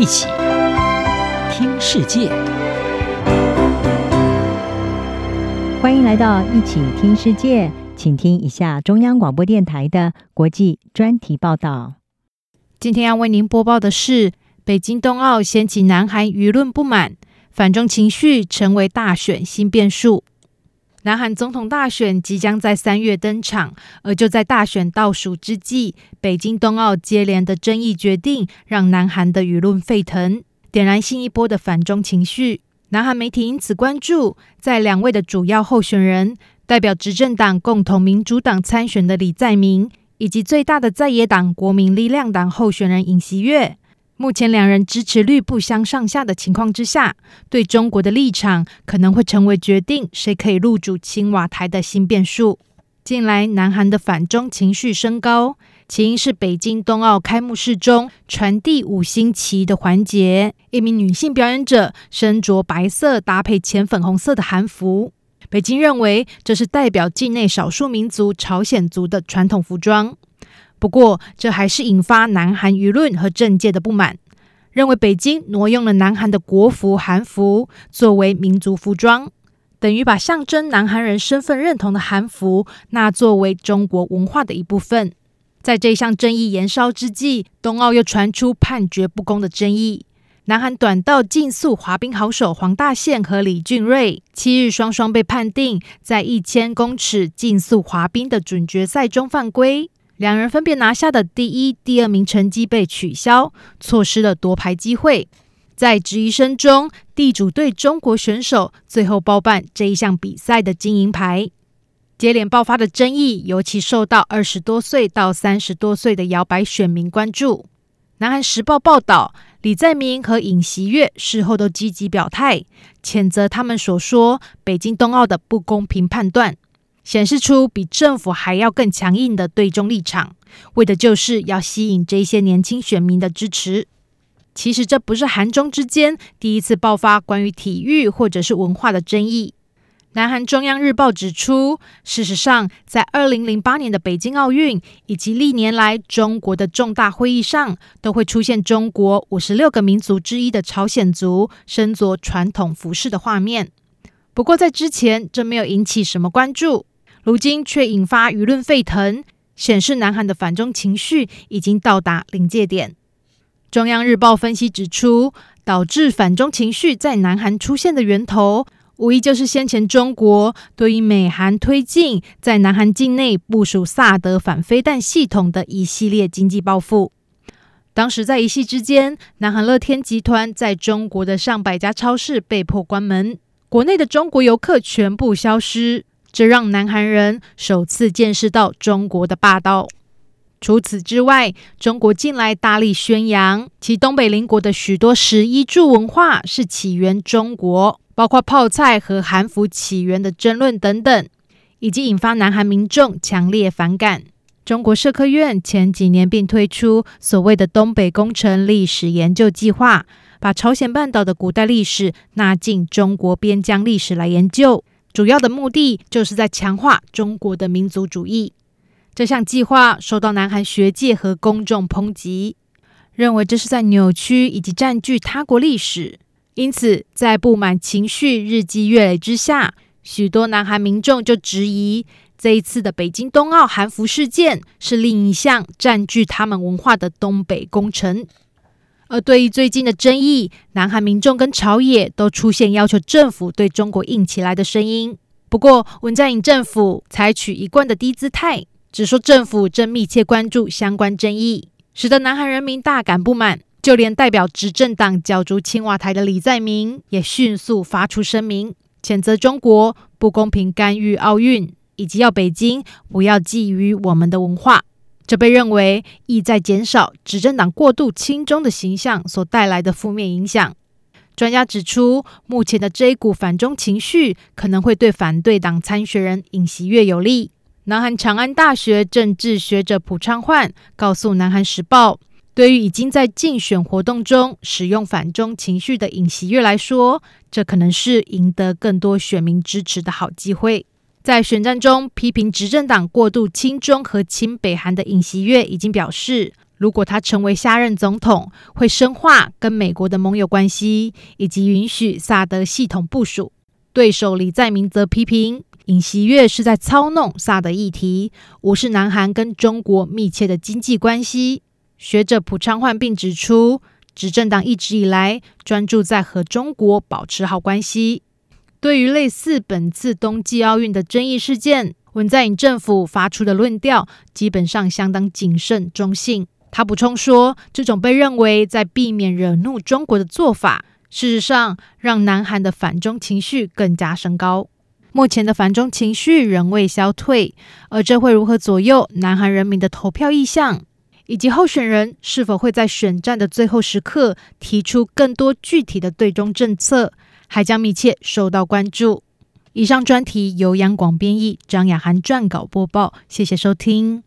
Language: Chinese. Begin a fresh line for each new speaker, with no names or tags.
一起听世界，
欢迎来到一起听世界，请听一下中央广播电台的国际专题报道。
今天要为您播报的是：北京冬奥掀起南韩舆论不满，反中情绪成为大选新变数。南韩总统大选即将在三月登场，而就在大选倒数之际，北京冬奥接连的争议决定让南韩的舆论沸腾，点燃新一波的反中情绪。南韩媒体因此关注，在两位的主要候选人，代表执政党共同民主党参选的李在明，以及最大的在野党国民力量党候选人尹锡悦。目前两人支持率不相上下的情况之下，对中国的立场可能会成为决定谁可以入主青瓦台的新变数。近来，南韩的反中情绪升高，起因是北京冬奥开幕式中传递五星旗的环节，一名女性表演者身着白色搭配浅粉红色的韩服，北京认为这是代表境内少数民族朝鲜族的传统服装。不过，这还是引发南韩舆论和政界的不满，认为北京挪用了南韩的国服韩服作为民族服装，等于把象征南韩人身份认同的韩服纳作为中国文化的一部分。在这项争议延烧之际，冬奥又传出判决不公的争议。南韩短道竞速滑冰好手黄大宪和李俊瑞七日双双被判定在一千公尺竞速滑冰的准决赛中犯规。两人分别拿下的第一、第二名成绩被取消，错失了夺牌机会。在质疑声中，地主队中国选手最后包办这一项比赛的金银牌。接连爆发的争议，尤其受到二十多岁到三十多岁的摇摆选民关注。南韩时报报道，李在明和尹锡悦事后都积极表态，谴责他们所说北京冬奥的不公平判断。显示出比政府还要更强硬的对中立场，为的就是要吸引这些年轻选民的支持。其实这不是韩中之间第一次爆发关于体育或者是文化的争议。南韩中央日报指出，事实上，在二零零八年的北京奥运以及历年来中国的重大会议上，都会出现中国五十六个民族之一的朝鲜族身着传统服饰的画面。不过在之前，这没有引起什么关注。如今却引发舆论沸腾，显示南韩的反中情绪已经到达临界点。中央日报分析指出，导致反中情绪在南韩出现的源头，无疑就是先前中国对于美韩推进在南韩境内部署萨德反飞弹系统的一系列经济报复。当时在一夕之间，南韩乐天集团在中国的上百家超市被迫关门，国内的中国游客全部消失。这让南韩人首次见识到中国的霸道。除此之外，中国近来大力宣扬其东北邻国的许多十一柱文化是起源中国，包括泡菜和韩服起源的争论等等，以及引发南韩民众强烈反感。中国社科院前几年并推出所谓的“东北工程历史研究计划”，把朝鲜半岛的古代历史纳进中国边疆历史来研究。主要的目的就是在强化中国的民族主义。这项计划受到南韩学界和公众抨击，认为这是在扭曲以及占据他国历史。因此，在不满情绪日积月累之下，许多南韩民众就质疑这一次的北京冬奥韩服事件是另一项占据他们文化的东北工程。而对于最近的争议，南韩民众跟朝野都出现要求政府对中国硬起来的声音。不过，文在寅政府采取一贯的低姿态，只说政府正密切关注相关争议，使得南韩人民大感不满。就连代表执政党角逐青瓦台的李在明，也迅速发出声明，谴责中国不公平干预奥运，以及要北京不要觊觎我们的文化。这被认为意在减少执政党过度亲中的形象所带来的负面影响。专家指出，目前的这一股反中情绪可能会对反对党参选人尹锡悦有利。南韩长安大学政治学者朴昌焕告诉《南韩时报》，对于已经在竞选活动中使用反中情绪的尹锡悦来说，这可能是赢得更多选民支持的好机会。在选战中批评执政党过度亲中和亲北韩的尹锡悦已经表示，如果他成为下任总统，会深化跟美国的盟友关系，以及允许萨德系统部署。对手李在明则批评尹锡悦是在操弄萨德议题，无视南韩跟中国密切的经济关系。学者朴昌焕并指出，执政党一直以来专注在和中国保持好关系。对于类似本次冬季奥运的争议事件，文在寅政府发出的论调基本上相当谨慎中性。他补充说，这种被认为在避免惹怒中国的做法，事实上让南韩的反中情绪更加升高。目前的反中情绪仍未消退，而这会如何左右南韩人民的投票意向，以及候选人是否会在选战的最后时刻提出更多具体的对中政策，还将密切受到关注。以上专题由杨广编译，张雅涵撰稿播报，谢谢收听。